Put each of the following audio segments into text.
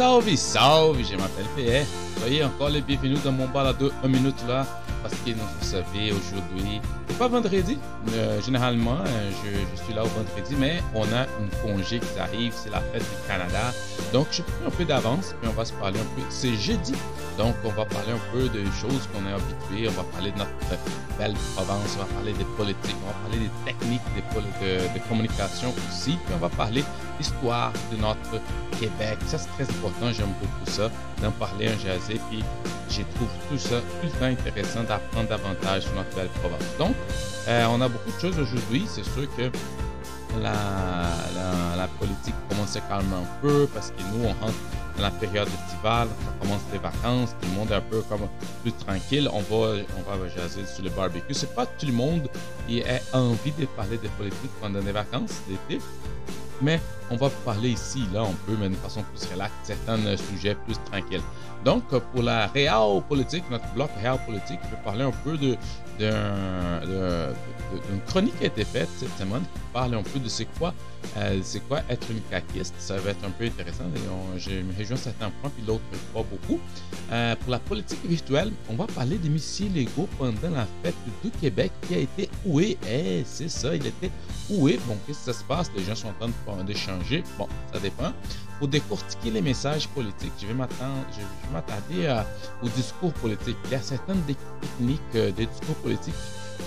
Salve, salve, je m'appelle PR. Soyez encore les bienvenus dans mon balado 1 minute là, parce que vous savez, aujourd'hui, pas vendredi. Euh, généralement, euh, je, suis là au vendredi, mais on a une congé qui arrive, c'est la fête du Canada. Donc, je prends un peu d'avance, puis on va se parler un peu. C'est jeudi, donc on va parler un peu des choses qu'on est habitué. On va parler de notre belle province, on va parler des politiques, on va parler des techniques de, de, de communication aussi, puis on va parler l'histoire de notre Québec. Ça, c'est très important. J'aime beaucoup ça, d'en parler, un jaser. Puis, je trouve tout ça ultra intéressant d'apprendre davantage sur notre belle province. Donc, euh, on a beaucoup de choses aujourd'hui. C'est sûr que la, politique commence à calmer un peu parce que nous, on rentre dans la période estivale, ça commence les vacances, tout le monde est un peu comme plus tranquille. On va, on va jaser sur le barbecue. C'est pas tout le monde qui a envie de parler de politique pendant les vacances d'été mais on va parler ici, là, on peut, mais d'une façon plus relaxe, certains sujets plus tranquilles. Donc, pour la réelle politique, notre bloc réel politique, je vais parler un peu de, d'une chronique qui a été faite cette semaine qui parle un peu de c'est quoi, euh, quoi être une caquiste. Ça va être un peu intéressant. je me réjouis certains points, puis l'autre pas beaucoup. Euh, pour la politique virtuelle, on va parler des missiles légaux pendant la fête du Québec qui a été oué. Eh, c'est ça, il était oué. Bon, qu'est-ce que ça se passe? Les gens sont en train d'échanger. Bon, ça dépend. Pour décortiquer les messages politiques, je vais m'attarder au discours politique. Il y a certaines techniques euh, des discours politiques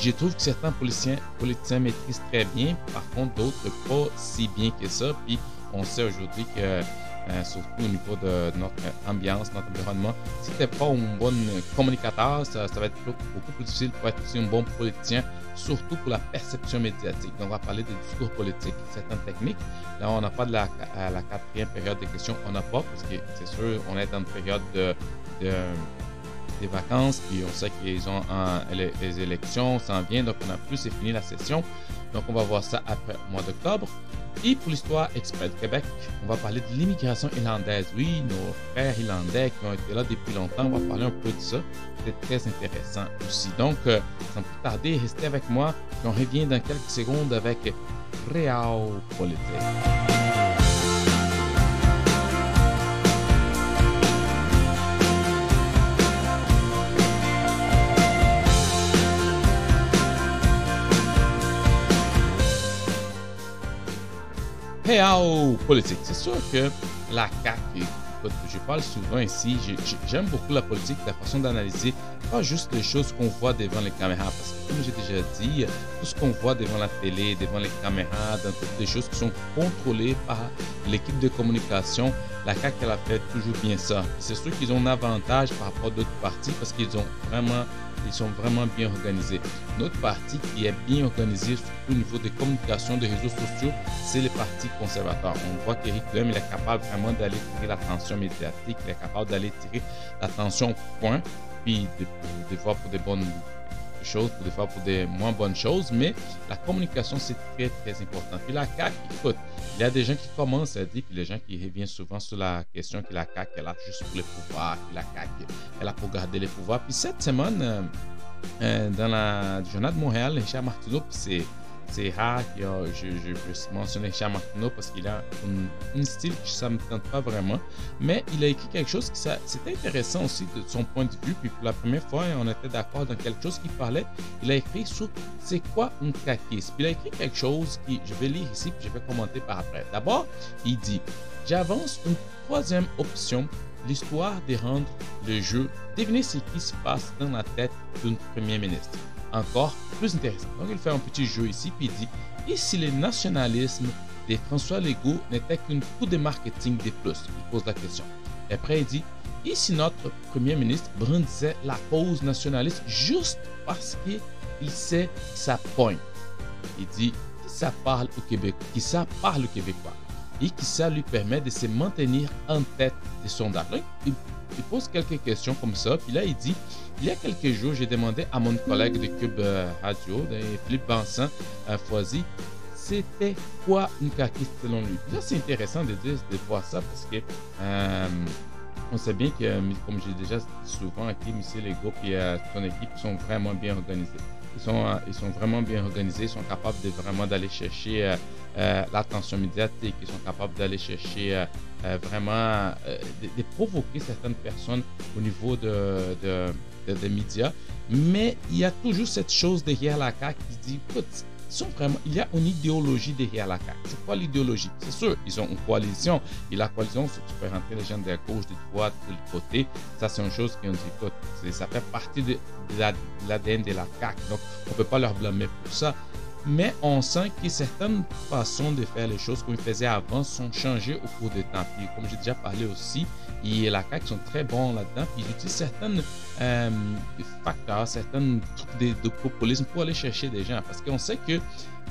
je trouve que certains politiciens, politiciens maîtrisent très bien, par contre d'autres pas si bien que ça. Puis on sait aujourd'hui que, euh, surtout au niveau de notre ambiance, notre environnement, si tu n'es pas un bon communicateur, ça, va être beaucoup plus difficile pour être aussi un bon politicien, surtout pour la perception médiatique. Donc on va parler des discours politiques, certaines techniques. Là, on n'a pas de la, la quatrième période de questions, on n'a pas, parce que c'est sûr, on est dans une période de, de des vacances, puis on sait qu'ils ont les, élections s'en viennent, donc on a plus, c'est fini la session. Donc on va voir ça après le mois d'octobre. Et pour l'histoire exprès de Québec, on va parler de l'immigration irlandaise. Oui, nos frères irlandais qui ont été là depuis longtemps, on va parler un peu de ça. C'est très intéressant aussi. Donc, euh, sans plus tarder, restez avec moi. on revient dans quelques secondes avec Real Politique. Réal politique. C'est sûr que la CAQ, écoute, je parle souvent ici, j'aime beaucoup la politique, la façon d'analyser, pas juste les choses qu'on voit devant les caméras, parce que comme j'ai déjà dit, tout ce qu'on voit devant la télé, devant les caméras, dans toutes les choses qui sont contrôlées par l'équipe de communication, la CAQ, elle a fait toujours bien ça. C'est sûr qu'ils ont un avantage par rapport à d'autres partis parce qu'ils ont vraiment ils sont vraiment bien organisés. Notre parti qui est bien organisé, au niveau des communications, des réseaux sociaux, c'est le Parti conservateur. On voit qu'Éric Duhem, il est capable vraiment d'aller tirer l'attention médiatique, il est capable d'aller tirer l'attention au point, puis des fois pour des bonnes choses, des fois pour des moins bonnes choses, mais la communication, c'est très, très important. Puis la CAQ, il y a des gens qui commencent à dire, puis les gens qui reviennent souvent sur la question que la CAQ, elle a juste pour les pouvoirs, que la CAQ, elle a pour garder les pouvoirs. Puis cette semaine, euh, euh, dans la journal de Montréal, Richard Martineau, c'est c'est rare que je, je puisse mentionner parce qu'il a un, style qui ça me tente pas vraiment. Mais il a écrit quelque chose qui c'est intéressant aussi de son point de vue. Puis pour la première fois, on était d'accord dans quelque chose qu'il parlait. Il a écrit sur c'est quoi un caquiste. Puis il a écrit quelque chose qui je vais lire ici puis je vais commenter par après. D'abord, il dit j'avance une troisième option l'histoire de rendre le jeu, devinez ce qui se passe dans la tête d'un premier ministre encore plus intéressant. Donc, il fait un petit jeu ici, puis il dit si le nationalisme de François Legault n'était qu'une coup de marketing des plus? Il pose la question. Et après, il dit si notre premier ministre brandissait la cause nationaliste juste parce qu'il sait sa pointe? Il dit ça parle au Québec Qui ça parle au Québécois et qui ça lui permet de se maintenir en tête des sondages. il, il pose quelques questions comme ça, puis là, il dit il y a quelques jours, j'ai demandé à mon collègue de Cube euh, Radio, Philippe Vincent à Foisy, c'était quoi une caquiste selon lui? Là, c'est intéressant de, de voir ça parce que euh, on sait bien que, comme j'ai déjà souvent, aquí, M. Legault et euh, son équipe sont vraiment bien organisés. Ils sont, ils sont vraiment bien organisés, ils sont capables de vraiment d'aller chercher l'attention médiatique, ils sont capables d'aller chercher vraiment, de, provoquer certaines personnes au niveau de, des médias. Mais il y a toujours cette chose derrière la CAQ qui dit, écoute, sont vraiment, il y a une idéologie derrière la CAQ. C'est quoi l'idéologie? C'est sûr, ils ont une coalition. Et la coalition, c'est tu peux rentrer les gens de la gauche, de droite, de côté. Ça, c'est une chose qu'on dit, écoute, ça fait partie de, l'ADN de la CAQ. Donc, on ne peut pas leur blâmer pour ça. Mais on sent que certaines façons de faire les choses ils faisaient avant sont changées au cours du temps. Puis, comme j'ai déjà parlé aussi, et la CAQ sont très bons là-dedans. Puis ils utilisent certains euh, facteurs, certains trucs de, populisme pour aller chercher des gens. Parce qu'on sait que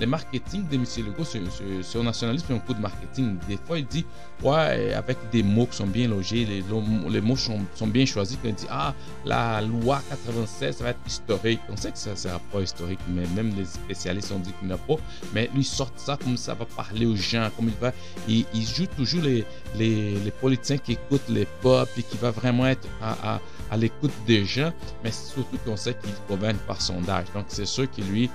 le marketing de M. Legault sur, un nationalisme, c'est un coup de marketing. Des fois, il dit, ouais, avec des mots qui sont bien logés, les, mots sont, bien choisis. il dit, ah, la loi 96, ça va être historique. On sait que ça ne sera pas historique, mais même les spécialistes ont dit qu'il n'y a pas. Mais lui, sort ça comme ça va parler aux gens, comme il va. Il, joue toujours les, les, politiciens qui écoutent les peuples et qui va vraiment être à l'écoute des gens. Mais surtout qu'on sait qu'il gouverne par sondage. Donc, c'est sûr que lui,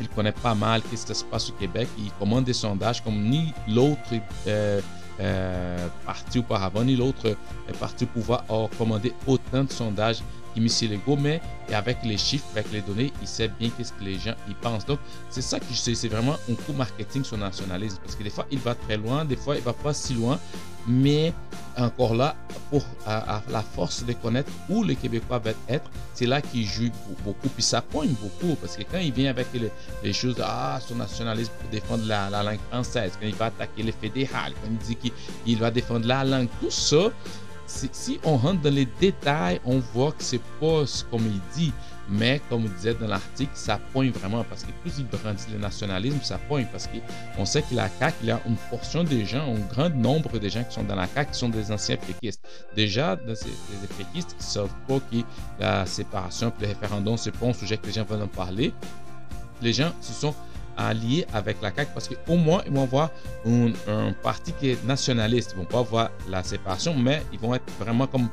il connaît pas mal qu'est-ce qui se passe au Québec. Il commande des sondages comme ni l'autre euh, euh, parti auparavant, ni l'autre euh, parti au pouvoir a commandé autant de sondages qu'M. Legault, mais avec les chiffres, avec les données, il sait bien qu'est-ce que les gens y pensent. Donc, c'est ça que je sais, c'est vraiment un coup marketing sur nationalisme, parce que des fois, il va très loin, des fois, il va pas si loin, mais encore là, pour la force de connaître où les Québécois veulent être, c'est là qu'il joue beaucoup. Puis ça pointe beaucoup, parce que quand il vient avec les, choses ah, son nationalisme pour défendre la, langue française, quand il va attaquer les fédérales, quand il dit qu'il va défendre la langue, tout ça, si on rentre dans les détails, on voit que c'est pas comme il dit. Mais comme il disait dans l'article, ça pointe vraiment parce que plus il brandit le nationalisme, ça pointe parce qu'on sait que la CAQ, il y a une portion des gens, un grand nombre de gens qui sont dans la CAQ qui sont des anciens péquistes. Déjà, des péquistes qui ne savent pas que la séparation le référendum, c'est pas un sujet que les gens veulent en parler. Les gens se sont alliés avec la CAQ parce qu'au moins, ils vont avoir un, parti qui est nationaliste. Ils vont pas voir la séparation, mais ils vont être vraiment comme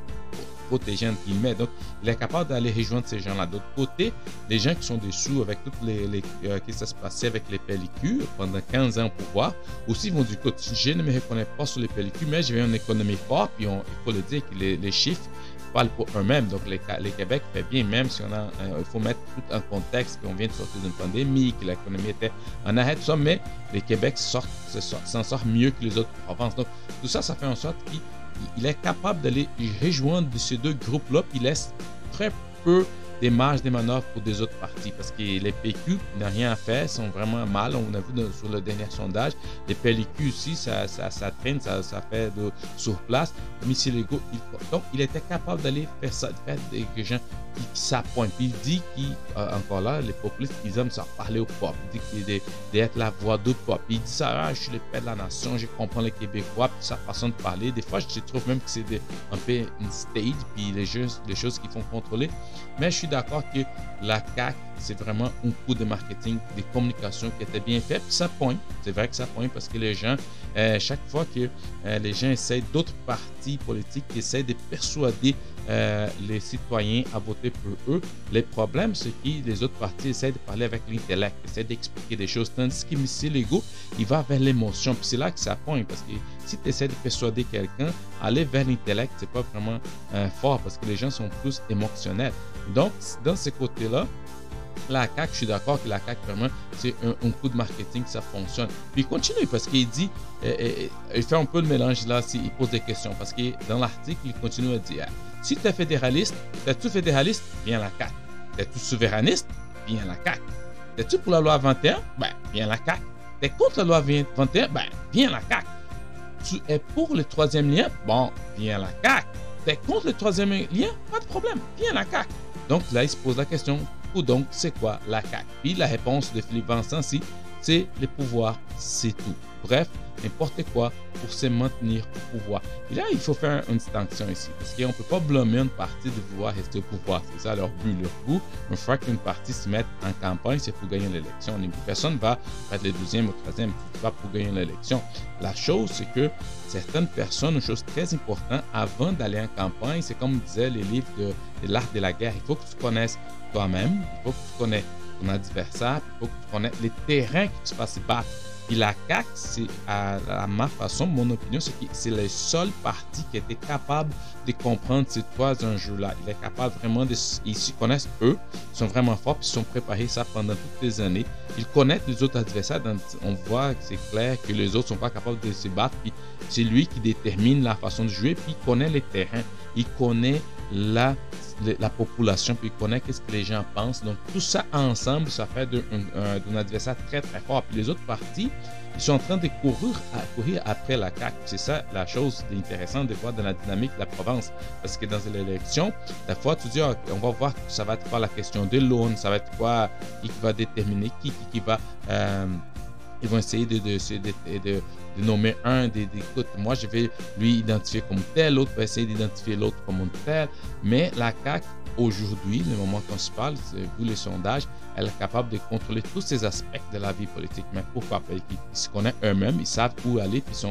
protégé, entre guillemets. Donc, il est capable d'aller rejoindre ces gens-là. D'autre côté, les gens qui sont dessous avec toutes les. les euh, qui ça se passait avec les pellicules pendant 15 ans au pouvoir, aussi vont du côté. Je ne me reconnais pas sur les pellicules, mais j'ai une économie forte, puis on, il faut le dire que les chiffres parlent pour eux-mêmes. Donc, les, Québec fait bien, même si on a, euh, il faut mettre tout en contexte qu'on vient de sortir d'une pandémie, que l'économie était en arrêt, tout ça, mais les Québec s'en sortent, sort mieux que les autres provinces. Donc, tout ça, ça fait en sorte qu'ils il est capable d'aller rejoindre ces deux groupes-là, puis il laisse très peu des marges de manœuvre pour des autres partis parce que les PQ n'ont rien à faire, sont vraiment mal. On a vu sur le dernier sondage, les PLQ aussi, ça, ça, ça traîne, ça, ça, fait de sur place. Mais il, donc, il était capable d'aller faire ça, de faire des gens qui s'appointe. Puis il dit qu'il, euh, encore là, les populistes, ils aiment ça parler au peuple. Il dit qu'il d'être la voix du peuple. Il dit ça, je suis le père de la nation, je comprends les Québécois, puis sa façon de parler. Des fois, je trouve même que c'est un peu une stage, puis les, choses, les choses qu'ils font contrôler. Mais je suis d'accord que la CAQ, c'est vraiment un coup de marketing, de communication qui était bien fait. Puis ça pointe. C'est vrai que ça pointe parce que les gens, euh, chaque fois que euh, les gens essayent, d'autres partis politiques qui essayent de persuader euh, les citoyens à voter pour eux. Les problèmes, c'est que les autres partis essaient de parler avec l'intellect, essaient d'expliquer des choses, tandis que M. Legault, il va vers l'émotion. C'est là que ça pointe, parce que si tu essaies de persuader quelqu'un, aller vers l'intellect, c'est pas vraiment euh, fort, parce que les gens sont plus émotionnels. Donc, dans ce côté-là, la CAQ, je suis d'accord que la CAQ, vraiment, c'est un, coup de marketing, ça fonctionne. Puis il continue parce qu'il dit, euh, il fait un peu le mélange là, s'il pose des questions. Parce que dans l'article, il continue à dire si tu es fédéraliste, tu es tout fédéraliste, viens la CAQ. Tu es tout souverainiste, viens la CAQ. es tu pour la loi 21? Ben, viens la CAQ. Tu es contre la loi 21? Ben, viens la CAQ. Tu es pour le troisième lien? Bon, viens la CAQ. Tu es contre le troisième lien? Pas de problème, viens la CAQ. Donc là, il se pose la question, ou donc, c'est quoi la CAQ? Puis la réponse de Philippe Vincent, c'est le pouvoir, c'est tout. Bref, n'importe quoi pour se maintenir au pouvoir. Et là, il faut faire une distinction ici, parce qu'on ne peut pas blâmer une partie de vouloir rester au pouvoir. C'est ça leur but, leur goût. Une fois qu'une partie se met en campagne, c'est pour gagner l'élection. Personne ne va être le deuxième ou le troisième, vas pour gagner l'élection. La chose, c'est que certaines personnes, une chose très importante, avant d'aller en campagne, c'est comme disaient les livres de, l'art de la guerre, il faut que tu connaisses toi-même, il faut que tu connaisses ton adversaire, il faut que tu connaisses les terrains que tu fasses battre Puis la CAQ, c'est à, ma façon, mon opinion, c'est que c'est le seul parti qui était capable de comprendre ces trois enjeux-là. Il est capable vraiment de... Ils s'y connaissent, eux, ils sont vraiment forts, puis ils sont préparés ça pendant toutes les années. Ils connaissent les autres adversaires, on voit que c'est clair que les autres sont pas capables de se battre, puis c'est lui qui détermine la façon de jouer, puis il connaît les terrains, il connaît la la population, puis connaît qu'est-ce que les gens pensent. Donc, tout ça ensemble, ça fait d'un adversaire très, très fort. Puis les autres partis, ils sont en train de courir, à, courir après la CAQ. C'est ça la chose intéressante de voir dans la dynamique de la province. Parce que dans l'élection, la fois, tu dis, on va voir, ça va être quoi la question de l'aune, ça va être quoi qui va déterminer qui, qui, va. Euh, ils vont essayer de, de, de, de nommer un, des, écoute, moi je vais lui identifier comme tel, l'autre va essayer d'identifier l'autre comme tel. Mais la CAQ, aujourd'hui, le moment qu'on se parle, vu les sondages, elle est capable de contrôler tous ces aspects de la vie politique. Mais pourquoi? Parce qu'ils se connaissent eux-mêmes, ils savent où aller, puis ils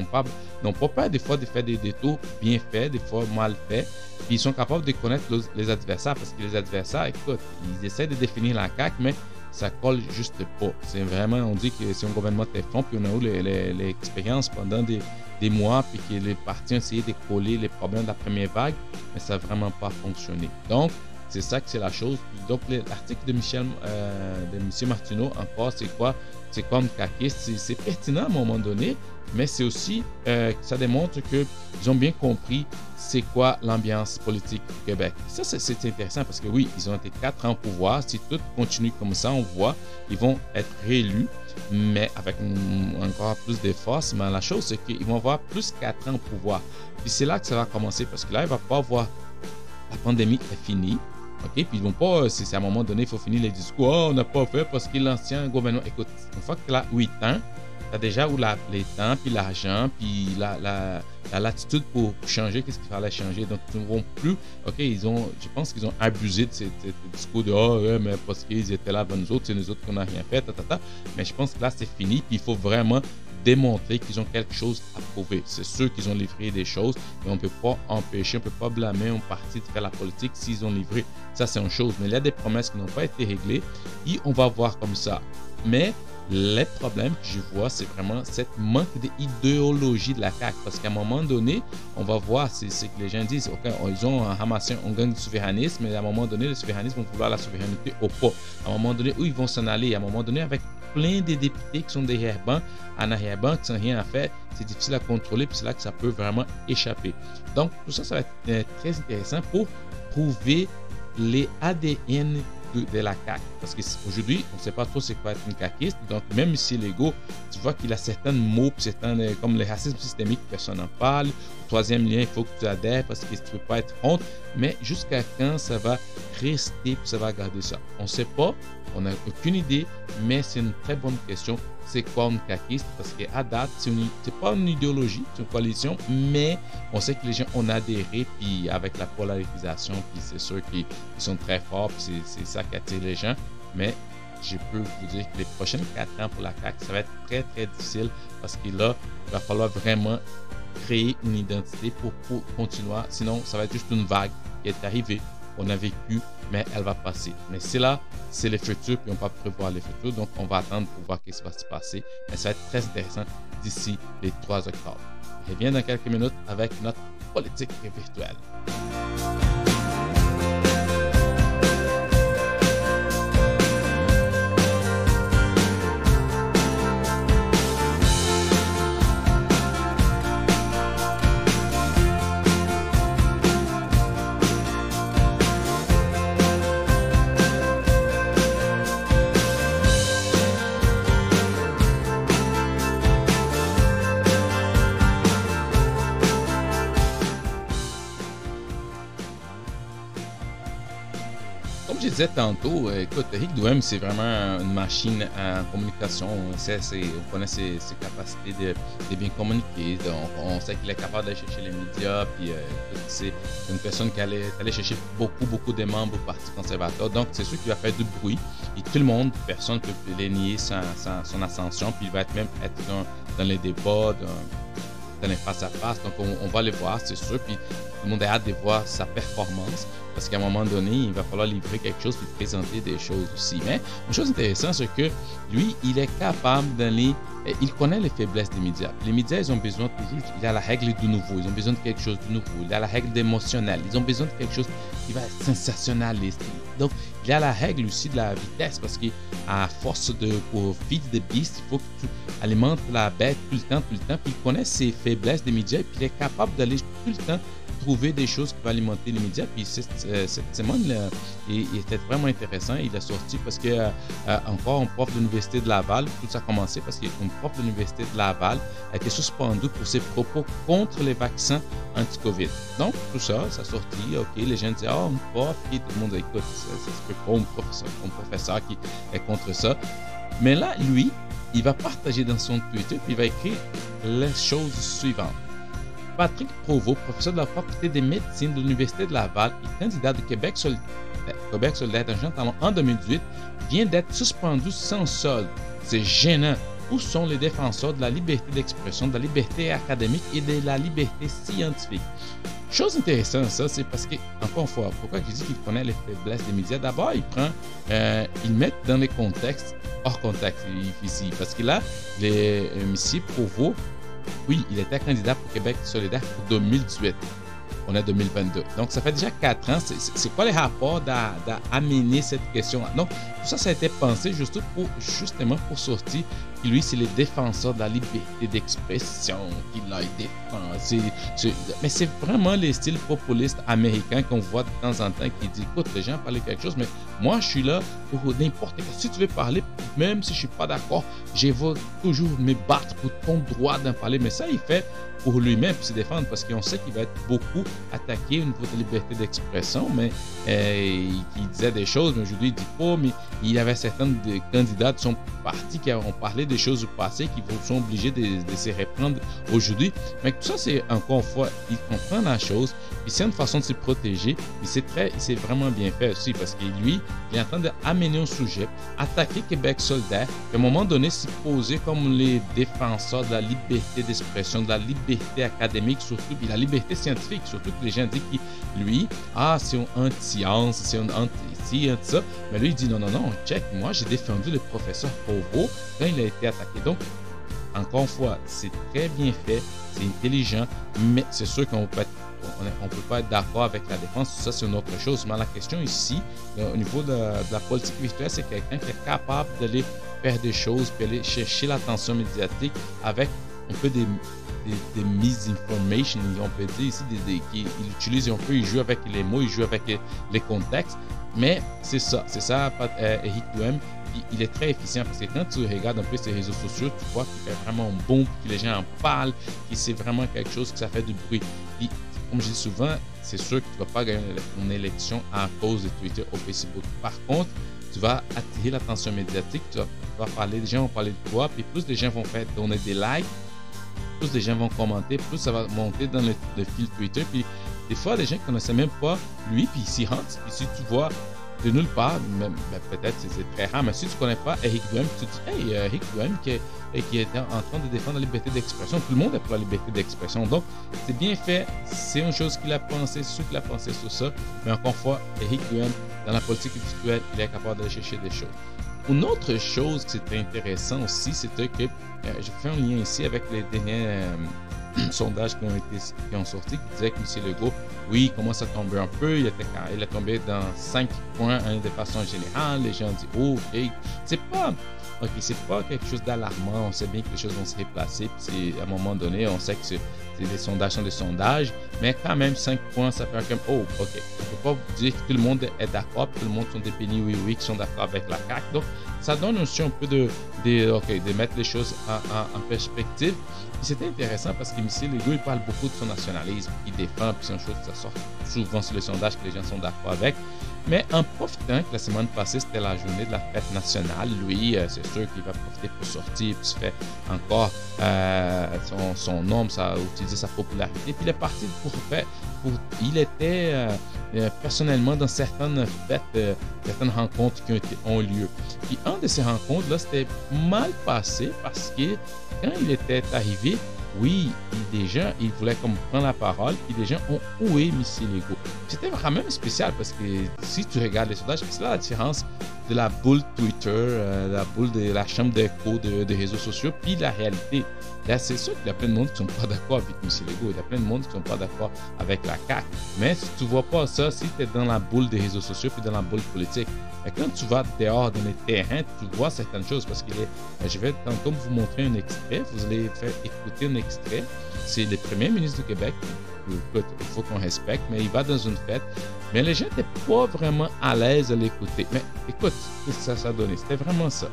n'ont pas peur des fois de faire des détours bien faits, des fois mal faits. Puis ils sont capables de connaître les adversaires parce que les adversaires, écoute, ils essaient de définir la CAQ, mais ça colle juste pas. C'est vraiment, on dit que c'est un gouvernement fond, puis on a eu l'expérience pendant des, des, mois, puis que les partis ont essayé de coller les problèmes de la première vague, mais ça n'a vraiment pas fonctionné. Donc, c'est ça que c'est la chose. Donc, l'article de Michel, euh, de M. Martineau, encore, c'est quoi? C'est comme caquiste. C'est pertinent à un moment donné, mais c'est aussi, euh, ça démontre qu'ils ont bien compris c'est quoi l'ambiance politique du Québec. Ça, c'est intéressant parce que oui, ils ont été quatre ans au pouvoir. Si tout continue comme ça, on voit, ils vont être réélus, mais avec encore plus de force. Mais la chose, c'est qu'ils vont avoir plus quatre ans au pouvoir. Puis c'est là que ça va commencer parce que là, il va pas avoir la pandémie est finie. OK? Puis ils vont pas, c'est à un moment donné, il faut finir les discours. Oh, on n'a pas fait parce que l'ancien gouvernement. Écoute, une fois que là, 8 ans, as déjà où la, les temps, puis l'argent, puis la, la, la, latitude pour changer, qu'est-ce qu'il fallait changer. Donc, ils ne vont plus. OK, ils ont, je pense qu'ils ont abusé de ce discours de oh, ouais, mais parce qu'ils étaient là avant nous autres, c'est nous autres qu'on n'a rien fait, ta. Mais je pense que là, c'est fini, puis il faut vraiment démontrer qu'ils ont quelque chose à prouver. C'est sûr qu'ils ont livré des choses, mais on ne peut pas empêcher, on ne peut pas blâmer un parti de faire la politique s'ils ont livré. Ça, c'est une chose. Mais il y a des promesses qui n'ont pas été réglées et on va voir comme ça. Mais les problèmes que je vois, c'est vraiment cette manque d'idéologie de la CAQ. Parce qu'à un moment donné, on va voir, c'est ce que les gens disent, OK, ils ont ramassé un gang de souverainisme, mais à un moment donné, le souverainisme vont vouloir la souveraineté au pas. À un moment donné, où ils vont s'en aller? À un moment donné, avec plein de députés qui sont derrière banc, en arrière-banc, qui n'ont rien à faire, c'est difficile à contrôler, puis c'est là que ça peut vraiment échapper. Donc, tout ça, ça va être euh, très intéressant pour prouver les ADN de, la CAQ. Parce qu'aujourd'hui, on ne sait pas trop c'est quoi être une CAQiste. Donc, même si l'ego, tu vois qu'il a certains mots, certains, euh, comme le racisme systémique, personne n'en parle. Le troisième lien, il faut que tu adhères parce que tu ne peux pas être honte. Mais jusqu'à quand ça va rester, ça va garder ça? On ne sait pas, on n'a aucune idée, mais c'est une très bonne question c'est une caquiste parce qu'à date, ce n'est pas une idéologie, c'est une coalition, mais on sait que les gens ont adhéré, puis avec la polarisation, puis c'est sûr qu'ils sont très forts, puis c'est ça qui attire les gens. Mais je peux vous dire que les prochaines 4 ans pour la CAQ, ça va être très très difficile parce que là, il va falloir vraiment créer une identité pour, pour continuer. Sinon, ça va être juste une vague qui est arrivée on a vécu, mais elle va passer. Mais c'est là, c'est le futur, puis on va prévoir le futur. Donc, on va attendre pour voir ce qui va se passer. Mais ça va être très intéressant d'ici les 3 octobre. Je reviens dans quelques minutes avec notre politique virtuelle. Disais tantôt, euh, écoute, Rick Duhem, c'est vraiment une machine en communication. On, sait, on connaît ses, capacités de, bien communiquer. on, sait qu'il est capable d'aller chercher les médias. Puis, euh, c'est une personne qui allait, allait, chercher beaucoup, beaucoup de membres au Parti conservateur. Donc, c'est sûr qu'il va faire du bruit. Et tout le monde, personne ne peut nier son, ascension. Puis, il va être même être dans, les débats, dans, les face-à-face. Donc, on, on va les voir, c'est sûr. Puis, tout le monde a hâte de voir sa performance. Parce qu'à un moment donné, il va falloir livrer quelque chose et présenter des choses aussi. Mais une chose intéressante, c'est que lui, il est capable d'aller il connaît les faiblesses des médias. Les médias, ils ont besoin toujours, il a la règle du nouveau, ils ont besoin de quelque chose de nouveau, il a la règle d'émotionnel, ils ont besoin de quelque chose qui va être sensationnaliste. Donc, il a la règle aussi de la vitesse parce qu'à force de, pour feed the beast, il faut que tu alimentes la bête tout le temps, tout le temps, puis il connaît ses faiblesses des médias, et puis il est capable d'aller tout le temps trouver des choses qui vont alimenter les médias. Puis euh, cette, semaine, il, était vraiment intéressant. Il a sorti parce que, euh, euh, un prof de l'Université de Laval, tout ça a commencé parce qu'un prof de l'Université de Laval a été suspendu pour ses propos contre les vaccins anti-COVID. Donc, tout ça, ça a sorti. OK, les gens disaient, oh, un prof, qui tout le monde écoute, ça, ça se peut pas, un professeur, un professeur qui est contre ça. Mais là, lui, il va partager dans son Twitter, puis il va écrire les choses suivantes. Patrick Provost, professeur de la faculté des médecines de l'Université de Laval et candidat de Québec solidaire, Québec solidaire en 2018, vient d'être suspendu sans solde. C'est gênant. Où sont les défenseurs de la liberté d'expression, de la liberté académique et de la liberté scientifique? Chose intéressante, ça, c'est parce que, encore une fois, pourquoi je dis qu'il connaît les faiblesses des médias? D'abord, il prend, euh, il met dans les contextes, hors contexte ici, parce que là, les, euh, ici, Provo, oui, il était candidat pour Québec solidaire pour 2018. On est 2022. Donc, ça fait déjà quatre ans. C'est quoi les rapports d'amener cette question Donc, tout ça, ça a été pensé justement pour sortir lui, c'est le défenseur de la liberté d'expression qu'il a défendu. Mais c'est vraiment les styles populistes américains qu'on voit de temps en temps qui disent écoute, les gens parlent quelque chose, mais moi, je suis là pour n'importe quoi. Si tu veux parler, même si je suis pas d'accord, je vais toujours me battre pour ton droit d'en parler. Mais ça, il fait pour lui-même se défendre parce qu'on sait qu'il va être beaucoup attaqué au niveau de liberté d'expression, mais euh, il, disait des choses, mais aujourd'hui il dit pas, mais il y avait certains candidats de son parti qui ont parlé des choses du passé qui sont obligés de, se reprendre aujourd'hui. Mais tout ça, c'est encore une fois, il comprend la chose, puis c'est une façon de se protéger, puis c'est très, c'est vraiment bien fait aussi parce que lui, il est en train d'amener un sujet, attaquer Québec solidaire, puis à un moment donné s'y poser comme les défenseurs de la liberté d'expression, de la liberté académique surtout, puis la liberté scientifique, surtout que les gens disent que lui, ah, c'est un anti-science, c'est un anti-ci, anti ça, mais lui, il dit non, non, non, check, moi, j'ai défendu le professeur Provo quand il a été attaqué. Donc, encore une fois, c'est très bien fait, c'est intelligent, mais c'est sûr qu'on peut ne peut pas être d'accord avec la défense, ça c'est une autre chose. Mais la question ici, euh, au niveau de, la politique virtuelle, c'est quelqu'un qui est capable d'aller faire des choses, puis aller chercher l'attention médiatique avec un peu des, des, misinformation, on peut dire ici, des, il utilise un peu, il joue avec les mots, il joue avec les, contextes. Mais c'est ça, c'est ça, euh, Eric Duhem il est très efficient parce que quand tu regardes un peu ses réseaux sociaux, tu vois qu'il fait vraiment bon, que les gens en parlent, que c'est vraiment quelque chose que ça fait du bruit. comme je dis souvent, c'est sûr que tu ne vas pas gagner une élection à cause de Twitter ou Facebook. Par contre, tu vas attirer l'attention médiatique, tu vas, parler, les gens vont parler de toi, puis plus les gens vont faire donner des likes, plus les gens vont commenter, plus ça va monter dans le, fil Twitter. Puis des fois, les gens ne connaissaient même pas lui, puis ils s'y rentrent. Puis si tu vois de nulle part, ben, peut-être c'est très rare, mais si tu ne connais pas Eric Duhem, tu te dis, hey, euh, Eric Duhem qui, est en train de défendre la liberté d'expression, tout le monde est pour la liberté d'expression. Donc, c'est bien fait, c'est une chose qu'il a pensé, c'est qu'il a pensé sur ça, mais encore une fois, Eric Duhem, dans la politique virtuelle, il est capable d'aller chercher des choses. Une autre chose qui c'était intéressant aussi, c'était que, euh, je fais un lien ici avec les derniers euh, sondages qui ont, été, qui ont sorti, qui disaient que M. Legault, oui, commence à tomber un peu, il, était, est tombé dans 5 points de façon générale, les gens disent, oh, ok, c'est pas OK, c'est pas quelque chose d'alarmant. On sait bien que les choses vont se replacer. Puis à un moment donné, on sait que c'est des sondages sont des sondages. Mais quand même, 5 points, ça fait comme, oh, OK. On peut pas vous dire que tout le monde est d'accord. Tout le monde sont des bénis oui, oui, qui sont d'accord avec la CAQ. Donc, ça donne aussi un peu de, de, de mettre les choses en, perspective. c'est intéressant parce que M. Legault, il parle beaucoup de son nationalisme. Il défend, puis c'est une chose qui sort souvent sur le sondage que les gens sont d'accord avec. Mais en profitant que la semaine passée, c'était la journée de la fête nationale, lui, euh, c'est sûr qu'il va profiter pour sortir, puis se fait encore euh, son, son, nom, ça a utilisé sa popularité. Puis il est parti pour faire. Il était euh, personnellement dans certaines fêtes, certaines rencontres qui ont lieu. Puis un de ces rencontres-là, c'était mal passé parce que quand il était arrivé, oui, des gens, ils voulaient comme prendre la parole, puis des gens ont oué Missy Lego. C'était vraiment spécial parce que si tu regardes les sondages, c'est là la différence de la boule Twitter, euh, la boule de la chambre d'écho des réseaux sociaux, puis la réalité. Là, c'est sûr qu'il y a plein de monde qui sont pas d'accord avec M. Legault. Il y a plein de monde qui sont pas d'accord avec la CAQ. Mais si tu vois pas ça, si tu es dans la boule des réseaux sociaux puis dans la boule politique, et quand tu vas dehors dans les terrains, tu vois certaines choses parce que je vais tantôt vous montrer un extrait. Vous allez faire écouter un extrait. C'est le premier ministre du Québec il faut qu'on respecte, mais il va dans une fête. Mais les gens n'étaient pas vraiment à l'aise à l'écouter. Mais écoute, ça, ça a donné? C'était vraiment ça.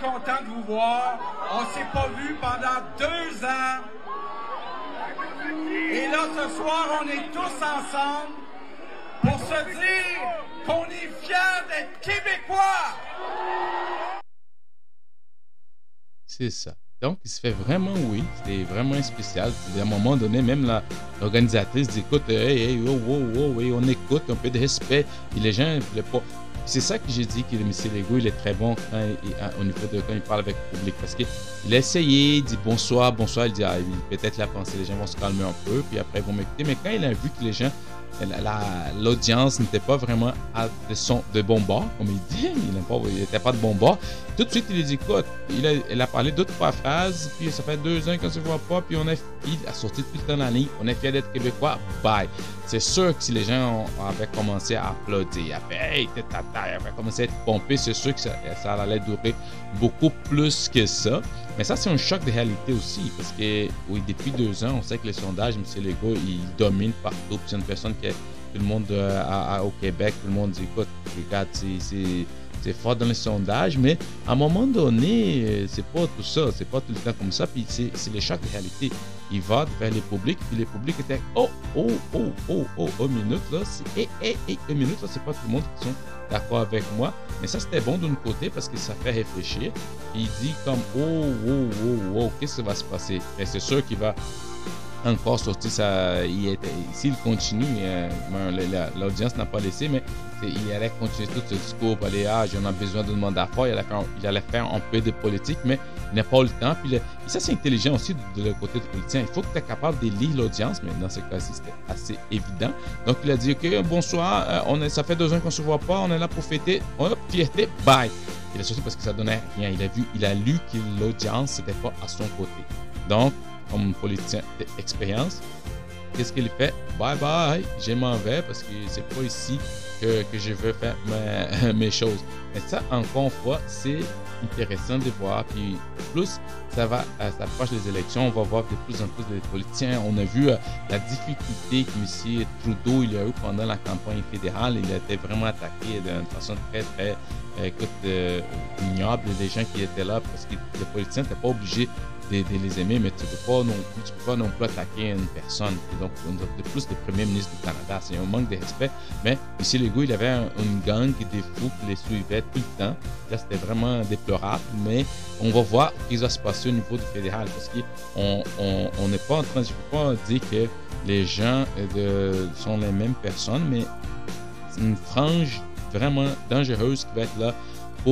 Content de vous voir. On s'est pas vu pendant deux ans. Et là, ce soir, on est tous ensemble pour se dire qu'on est fiers d'être Québécois. C'est ça. Donc, il se fait vraiment oui. C'était vraiment spécial. À un moment donné, même l'organisatrice dit écoute, hey, hey, oh, oh, oh, oui, on écoute, un peu de respect. Et les gens ne voulaient pas. C'est ça que j'ai dit que le M. Legault, il est très bon quand il, au niveau quand il parle avec le public. Parce qu'il a essayé, il dit bonsoir, bonsoir, il dit ah, peut-être la pensée, les gens vont se calmer un peu, puis après ils vont m'écouter. Mais quand il a vu que les gens l'audience n'était pas vraiment à de, son, de bon bord, comme il dit. Il n'était pas, de bon bord. Tout de suite, il a dit écoute, il a, il a parlé deux, trois phrases, puis ça fait deux ans qu'on se voit pas, puis on il a sorti tout le temps la ligne. On est fiers d'être québécois. Bye. C'est sûr que si les gens avaient commencé à applaudir, hey, tata, avaient commencé à être pompés, c'est sûr que ça, ça allait durer beaucoup plus que ça. Mais ça, c'est un choc de réalité aussi, parce que oui, depuis deux ans, on sait que les sondages, M. Legault, il domine partout. C'est une personne qui est tout le monde euh, au Québec, tout le monde dit écoute, regarde, c'est fort dans les sondages, mais à un moment donné, euh, c'est pas tout ça, c'est pas tout le temps comme ça, puis c'est le choc de réalité. Il va vers les publics, puis les publics étaient oh, oh, oh, oh, oh, une minute, là, c'est eh, eh, eh, une minute, là, c'est pas tout le monde qui sont d'accord avec moi. Mais ça, c'était bon d'un côté parce que ça fait réfléchir. il dit comme, oh, oh, oh, oh, qu'est-ce qui va se passer? Et c'est sûr qu'il va encore sortir ça. S'il continue, euh, l'audience n'a pas laissé, mais il allait continuer tout ce discours aller, ah, j'en ai besoin d'un mandat fort. Il allait, faire, il allait faire un peu de politique, mais n'a pas le temps. Puis ça, c'est intelligent aussi de, le côté du politicien. Il faut que tu capable de lire l'audience, mais dans ce cas-ci, c'était assez évident. Donc, il a dit, OK, bonsoir, euh, on ça fait deux ans qu'on se voit pas, on est là pour fêter. Hop, fierté, bye. Il a sorti parce que ça donnait rien. Il a vu, il a lu que l'audience n'était pas à son côté. Donc, comme politicien d'expérience. Qu'est-ce qu'il fait? Bye bye, je m'en vais parce que c'est pas ici que, que, je veux faire mes, choses. Mais ça, encore une fois, c'est intéressant de voir. Puis plus ça va euh, s'approche des élections, on va voir de plus en plus de politiciens. On a vu euh, la difficulté que M. Trudeau il a eu pendant la campagne fédérale. Il a été vraiment attaqué d'une façon très, très euh, écoute, ignoble des gens qui étaient là parce que les politiciens n'étaient pas obligés de, les aimer, mais tu peux, pas non plus, tu peux pas non plus attaquer une personne. donc, de plus, le premier ministre du Canada, c'est un manque de respect. Mais ici, Legault, il avait une gang de fous qui les suivait tout le temps. Là, c'était vraiment déplorable, mais on va voir ce qui va se passer au niveau du fédéral parce qu'on n'est on, pas en train, peux pas dire que les gens de, sont les mêmes personnes, mais une frange vraiment dangereuse qui va être là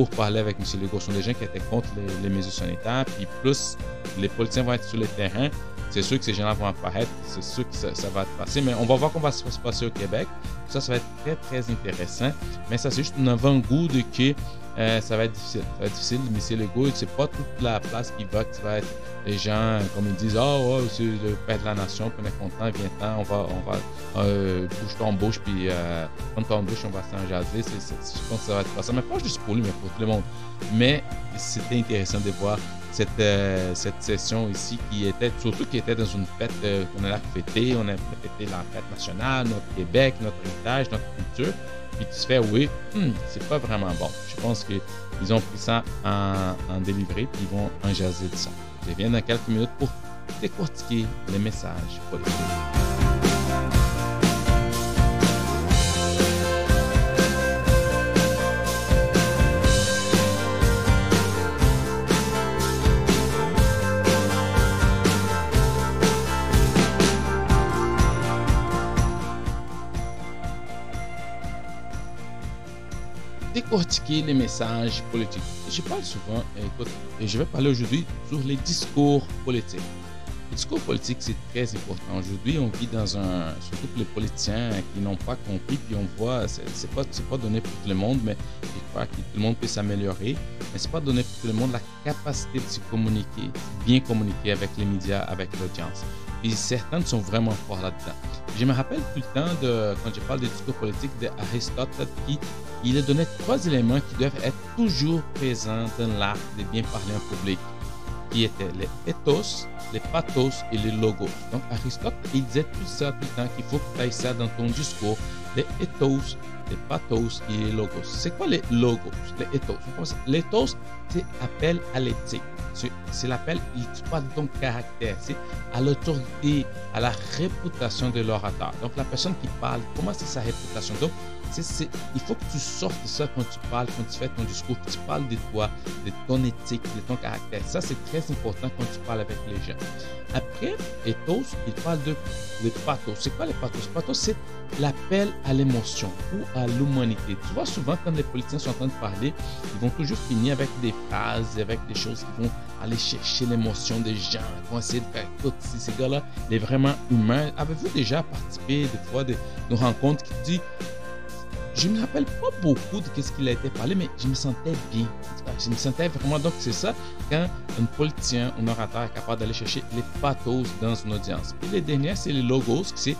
pour parler avec M. Legault. Ce sont des gens qui étaient contre les, mesures sanitaires. Puis plus les politiciens vont être sur le terrain, c'est sûr que ces gens-là vont apparaître. C'est sûr que ça, va se passer. Mais on va voir comment ça va se passer au Québec. Ça, ça va être très, très intéressant. Mais ça, c'est juste un avant-goût de que euh, ça va être difficile. Ça va être difficile, mais le goût, c'est pas toute la place qui va, qui va être les gens, comme ils disent, oh, c'est le père la nation, on est content, viens-t'en, on va, on va, euh, bouge ton bouche, puis euh, prends ton bouche, on va s'en jaser. je pense que ça va être pas ça. Mais pas juste pour lui, mais pour tout le monde. Mais c'était intéressant de voir cette, euh, cette session ici qui était, surtout qui était dans une fête qu'on a fêté. On a fêté la fête nationale, notre Québec, notre héritage, notre culture puis tu te fais oui, hmm, c'est pas vraiment bon. Je pense qu'ils ont pris ça en, en délivré, puis ils vont en jaser de ça. Je viens dans quelques minutes pour décortiquer les messages politiques. Décortiquer les messages politiques. Je parle souvent, écoute, et je vais parler aujourd'hui sur les discours politiques. Le discours politique, c'est très important. Aujourd'hui, on vit dans un. Surtout pour les politiciens qui n'ont pas compris, puis on voit, c'est pas, pas donné pour tout le monde, mais je crois que tout le monde peut s'améliorer. Mais c'est pas donné pour tout le monde la capacité de se communiquer, bien communiquer avec les médias, avec l'audience. Et certains sont vraiment forts là-dedans. Je me rappelle tout le temps de, quand je parle des discours politiques d'Aristote, qui il a donné trois éléments qui doivent être toujours présents dans l'art de bien parler en public, qui étaient les ethos, les pathos et les logos. Donc Aristote, il disait tout ça tout le qu'il faut que tu ailles ça dans ton discours, les ethos, les pathos et les logos. C'est quoi les logos, les ethos? L'ethos, c'est appel à l'éthique. C'est l'appel, tu parles de ton caractère, c'est à l'autorité, à la réputation de l'orateur. Donc la personne qui parle, comment c'est sa réputation? Donc il faut que tu sortes ça quand tu parles, quand tu fais ton discours, que tu parles de toi, de ton éthique, de ton caractère. Ça, c'est très important quand tu parles avec les gens. Après, ethos, il parle de, de pathos. C'est quoi les pathos? Pathos, c'est l'appel à l'émotion ou à l'humanité. Tu vois, souvent, quand les politiciens sont en train de parler, ils vont toujours finir avec des phrases, avec des choses qui vont aller chercher l'émotion des gens, ils vont essayer de faire, écoute, ces gars-là, il est vraiment humain. Avez-vous déjà participé des fois de nos rencontres qui disent je me rappelle pas beaucoup de ce qu'il a été parlé, mais je me sentais bien. Je me sentais vraiment. Donc, c'est ça quand un politicien, un orateur est capable d'aller chercher les pathos dans une audience. Et les derniers, c'est les logos, c'est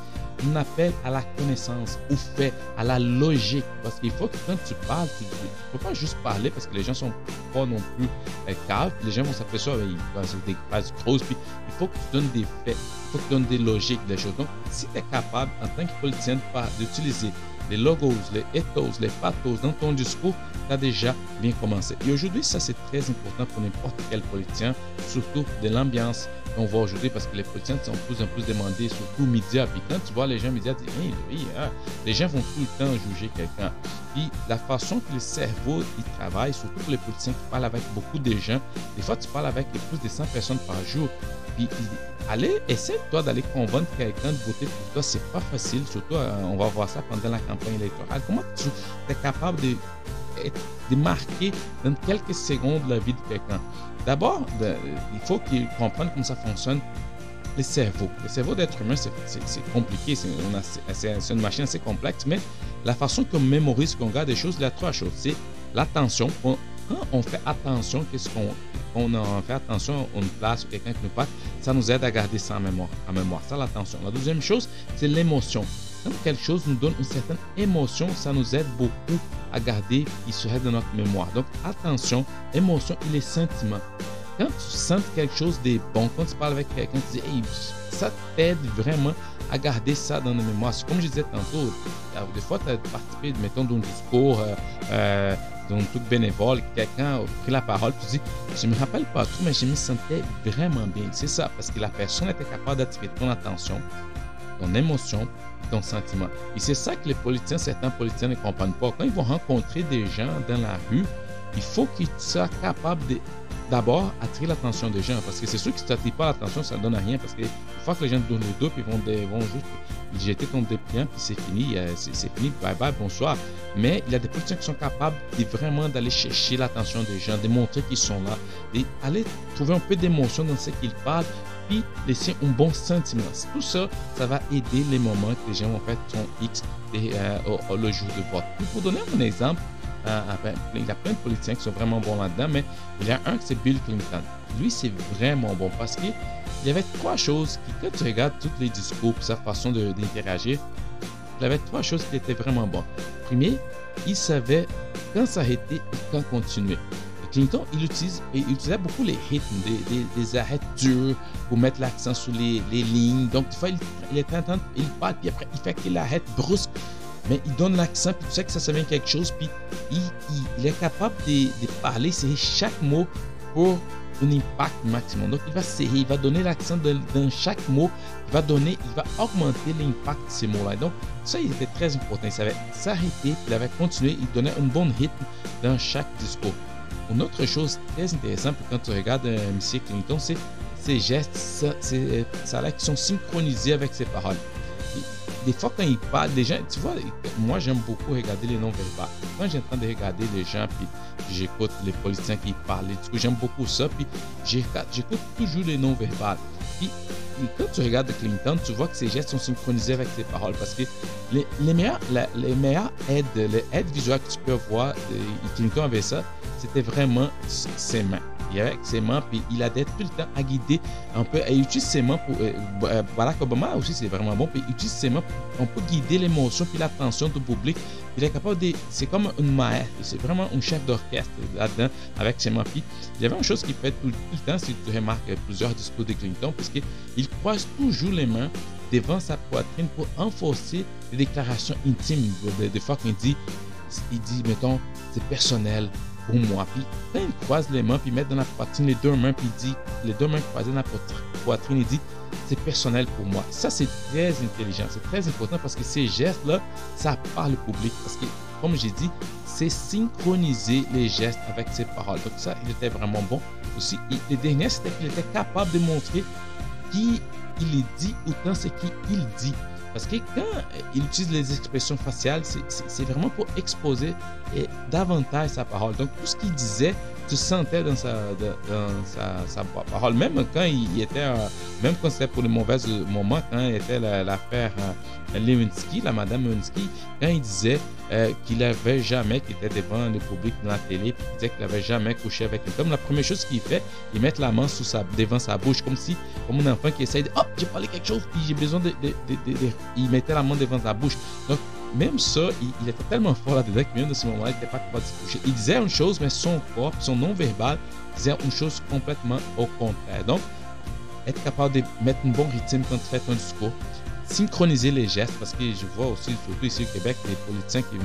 un appel à la connaissance, au fait, à la logique. Parce qu'il faut que quand tu parles, tu ne peux pas juste parler parce que les gens sont pas non plus euh, caves. Les gens vont s'apercevoir, c'est des phrases grosses. Puis il faut que tu donnes des faits, il faut que tu donnes des logiques, des choses. Donc, si tu es capable, en tant que politicien, d'utiliser les logos, les ethos, les pathos dans ton discours, tu as déjà bien commencé. Et aujourd'hui, ça c'est très important pour n'importe quel politicien, surtout de l'ambiance qu'on voit aujourd'hui parce que les politiciens sont de plus en plus demandés, surtout médias. Puis quand tu vois les gens médias dire, hey, oui, hein, les gens vont tout le temps juger quelqu'un. Puis la façon que le cerveau il travaille, surtout pour les politiciens qui parlent avec beaucoup de gens, des fois tu parles avec plus de 100 personnes par jour. Allez, essaie toi d'aller convaincre quelqu'un de voter pour toi. C'est pas facile, surtout euh, on va voir ça pendant la campagne électorale. Comment tu es capable de, de marquer dans quelques secondes la vie de quelqu'un? D'abord, il faut qu'il comprenne comment ça fonctionne le cerveau. Le cerveau d'être humain, c'est compliqué, c'est une machine assez complexe, mais la façon qu'on mémorise, qu'on garde des choses, il y a trois choses. C'est l'attention. Quand on fait attention, qu'est-ce qu'on on fait attention on place quelqu'un qui nous parle, ça nous aide à garder ça en mémoire. Ça, l'attention. La deuxième chose, c'est l'émotion. Quand quelque chose nous donne une certaine émotion, ça nous aide beaucoup à garder, il serait dans notre mémoire. Donc, attention, émotion et les sentiments. Quand tu sens quelque chose de bon, quand tu parles avec quelqu'un, tu dis, ça t'aide vraiment à garder ça dans nos mémoires. Comme je disais tantôt, des fois, tu as participé, mettons, d'un discours, euh, euh, d'un truc bénévole, quelqu'un a pris la parole, tu dis, je me rappelle pas tout, mais je me sentais vraiment bien. C'est ça, parce que la personne était capable d'attirer ton attention, ton émotion, ton sentiment. Et c'est ça que les politiciens, certains politiciens ne comprennent pas. Quand ils vont rencontrer des gens dans la rue, il faut qu'ils soient capables de d'abord attirer l'attention des gens. Parce que c'est sûr que si tu n'attires pas l'attention, ça ne donne à rien. Parce que une fois que les gens te donnent le dos, puis vont, juste jeter ton dépliant, puis c'est fini, c'est fini, bye bye, bonsoir. Mais il y a des politiciens qui sont capables de vraiment d'aller chercher l'attention des gens, de montrer qu'ils sont là, d'aller trouver un peu d'émotion dans ce qu'ils parlent, puis laisser un bon sentiment. Tout ça, ça va aider les moments que les gens vont faire son X et, euh, le jour de vote. pour donner un exemple, euh, il y a plein de politiciens qui sont vraiment bons là-dedans, mais il y a un qui c'est Bill Clinton. Lui, c'est vraiment bon parce qu'il y avait trois choses qui, quand tu regardes tous les discours, sa façon d'interagir, il y avait trois choses qui étaient vraiment bonnes. Premier, il savait quand s'arrêter et quand continuer. Clinton, il, utilise, il utilisait beaucoup les rythmes, des, arrêts durs pour mettre l'accent sur les, lignes. Donc, des il est en train, il parle, puis après, il fait qu'il arrête brusque. Mais il donne l'accent, puis tu sais que ça, ça vient quelque chose, puis il, est capable de, parler, c'est chaque mot pour un impact maximum. Donc, il va serrer, il va donner l'accent dans chaque mot, il va donner, il va augmenter l'impact de ces mots-là. Donc, ça, il était très important. Il savait s'arrêter, il avait continué, il donnait un bon rythme dans chaque discours. Une autre chose très intéressante quand tu regardes euh, M. Clinton, c'est ses gestes, ça, ça là qui sont synchronisés avec ses paroles. Des fois, quand ils parlent, des gens, tu vois, moi, j'aime beaucoup regarder les non-verbales. Quand train de regarder les gens, puis j'écoute les politiciens qui parlent, du coup, j'aime beaucoup ça, puis j'écoute toujours les non-verbales. Puis, quand tu regardes Clinton, tu vois que ses gestes sont synchronisés avec ses paroles. Parce que les, les aides, les aides visuelles que tu peux voir, Clinton avait ça, c'était vraiment ses mains mains, puis il a d'être tout le temps à guider un peu. Utilise ses mains pour. Euh, euh, Barack Obama aussi, c'est vraiment bon. Puis il utilise ses mains on peut guider l'émotion puis l'attention du public. Il est capable de. C'est comme une maître. C'est vraiment un chef d'orchestre là-dedans avec ses mains. Puis il y avait une chose qu'il fait tout, le temps, si tu remarques plusieurs discours de Clinton, parce qu'il croise toujours les mains devant sa poitrine pour enforcer les déclarations intimes. Des fois, il dit, il dit, mettons, c'est personnel, pour moi. Puis quand il croise les mains, puis il met dans la poitrine les deux mains, puis dit, les deux mains croisées dans la poitrine, il dit, c'est personnel pour moi. Ça, c'est très intelligent, c'est très important parce que ces gestes-là, ça parle au public. Parce que, comme j'ai dit, c'est synchroniser les gestes avec ses paroles. Donc ça, il était vraiment bon. Aussi, le dernier, c'était qu'il était capable de montrer qui il dit autant ce qu'il dit. Parce que quand il utilise les expressions faciales, c'est vraiment pour exposer davantage sa parole. Donc, tout ce qu'il disait, tu sentais dans sa, dans sa, parole. Même quand il était, euh, même quand c'était pour le mauvais moment, quand il était l'affaire euh, Lewinsky, la madame Lewinsky, quand il disait euh, qu'il n'avait jamais, qu'il était devant le public dans la télé, puis il disait qu'il n'avait jamais couché avec une femme, la première chose qu'il fait, il met la main sous sa, devant sa bouche, comme si, comme un enfant qui essaye de, oh, j'ai parlé quelque chose, puis j'ai besoin de, de, Il mettait la main devant sa bouche. Même ça, il, était tellement fort là-dedans que même de ce moment-là, il n'était pas capable de se coucher. Il disait une chose, mais son corps, son non-verbal, disait une chose complètement au contraire. Donc, être capable de mettre un bon rythme quand tu fais ton discours, synchroniser les gestes, parce que je vois aussi, surtout ici au Québec, les politiciens qui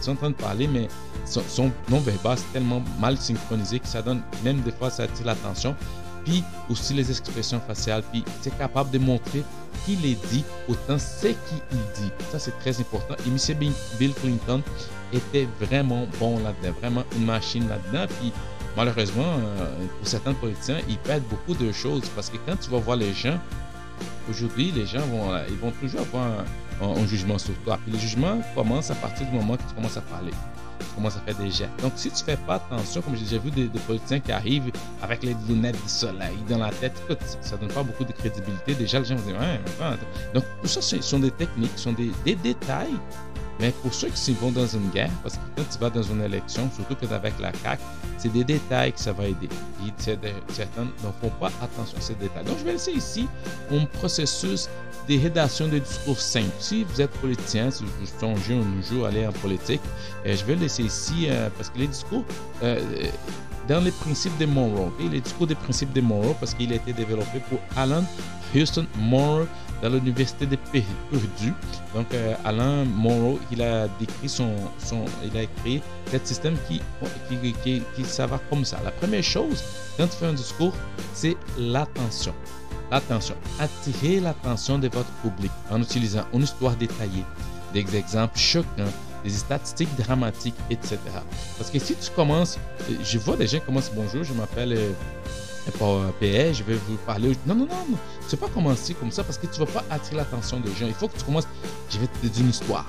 sont en train de parler, mais son, non-verbal, c'est tellement mal synchronisé que ça donne, même des fois, ça attire l'attention puis aussi les expressions faciales, puis c'est capable de montrer qu'il est dit autant ce qu'il dit. Ça, c'est très important. Et M. Bill Clinton était vraiment bon là-dedans, vraiment une machine là-dedans. Puis malheureusement, euh, pour certains politiciens, ils perdent beaucoup de choses parce que quand tu vas voir les gens, aujourd'hui, les gens vont, euh, ils vont toujours avoir un, jugement sur toi. Puis le jugement commence à partir du moment que tu commences à parler comment ça fait des gestes. Donc, si tu fais pas attention, comme j'ai déjà vu des, politiciens qui arrivent avec les lunettes du soleil dans la tête, écoute, ça donne pas beaucoup de crédibilité. Déjà, les gens vont dire, ouais, Donc, tout ça, ce sont des techniques, ce sont des, détails. Mais pour ceux qui vont dans une guerre, parce que quand tu vas dans une élection, surtout que avec la CAQ, c'est des détails que ça va aider. Et certains ne font pas attention à ces détails. Donc, je vais laisser ici un processus des rédactions de discours simples. Si vous êtes politicien, si vous songez un jour aller en politique, euh, je vais laisser ici euh, parce que les discours euh, dans les principes de Monroe, les discours des principes de Monroe parce qu'il a été développé pour Alan Houston Monroe dans l'université de Purdue. Donc Alan Monroe, il a décrit son, son il a écrit cet système qui, qui, qui, qui, va comme ça. La première chose quand tu fais un discours, c'est l'attention. Attention, attirez l'attention de votre public en utilisant une histoire détaillée, des exemples choquants, des statistiques dramatiques, etc. Parce que si tu commences, je vois des gens qui commencent bonjour, je m'appelle euh, PS, je vais vous parler. Non, non, non, non. Tu ne pas commencer comme ça parce que tu ne vas pas attirer l'attention des gens. Il faut que tu commences. Je vais te dire une histoire.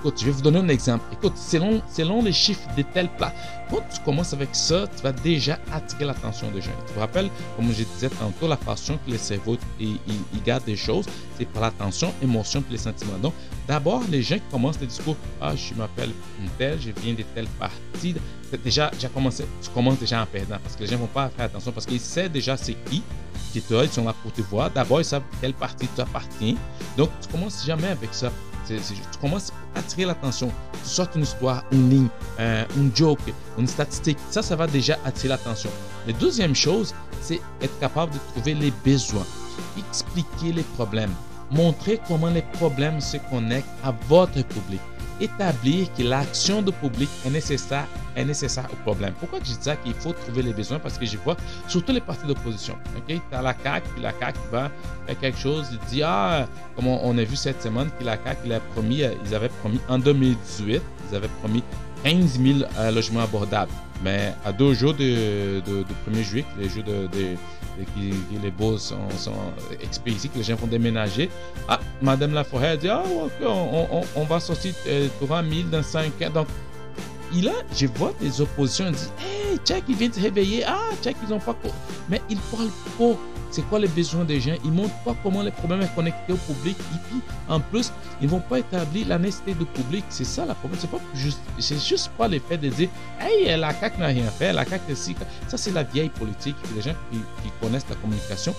Écoute, je vais vous donner un exemple. Écoute, selon, selon les chiffres de tel plat, quand tu commences avec ça, tu vas déjà attirer l'attention des gens. Tu te rappelles, comme je disais tantôt, la façon que les cerveaux ils, gardent des choses, c'est par l'attention, émotion et les sentiments. Donc, d'abord, les gens qui commencent le discours, ah, je m'appelle tel, je viens de telle partie. Déjà, tu commences déjà en perdant parce que les gens ne vont pas faire attention parce qu'ils savent déjà c'est qui qui là, ils sont là pour te voir. D'abord, ils savent quelle partie tu appartiens. Donc, tu commences jamais avec ça tu commences à attirer l'attention. Tu sortes une histoire, une ligne, euh, une joke, une statistique. Ça, ça va déjà attirer l'attention. La deuxième chose, c'est être capable de trouver les besoins, expliquer les problèmes, montrer comment les problèmes se connectent à votre public établir que l'action de public est nécessaire, au problème. Pourquoi je dis ça qu'il faut trouver les besoins? Parce que je vois surtout les partis d'opposition. Ok, as la CAQ, puis la CAQ va faire quelque chose, il dit Ah, comme on, a vu cette semaine, que la il a promis, ils avaient promis en 2018, ils avaient promis 15 000 euh, logements abordables. Mais à deux jours de, 1er juillet, les jours de, que les beaux sont, sont que les gens vont déménager. Ah, Madame Laforêt dit, ah, ok, on, on, on va sortir euh, 3000 dans 5 ans. Donc, a, je vois des oppositions, il dit, hey, ils viennent se réveiller. Ah, check, ils ont pas. Mais ils parlent pas c'est quoi les besoins des gens, ils montrent pas comment les problèmes sont connectés au public, et puis en plus, ils vont pas établir la nécessité du public. C'est ça la problème. C'est pas juste, juste pas le fait de dire, hey, la CAQ n'a rien fait, la CAQ aussi. Ça, c'est la vieille politique. Les gens qui, connaissent la communication,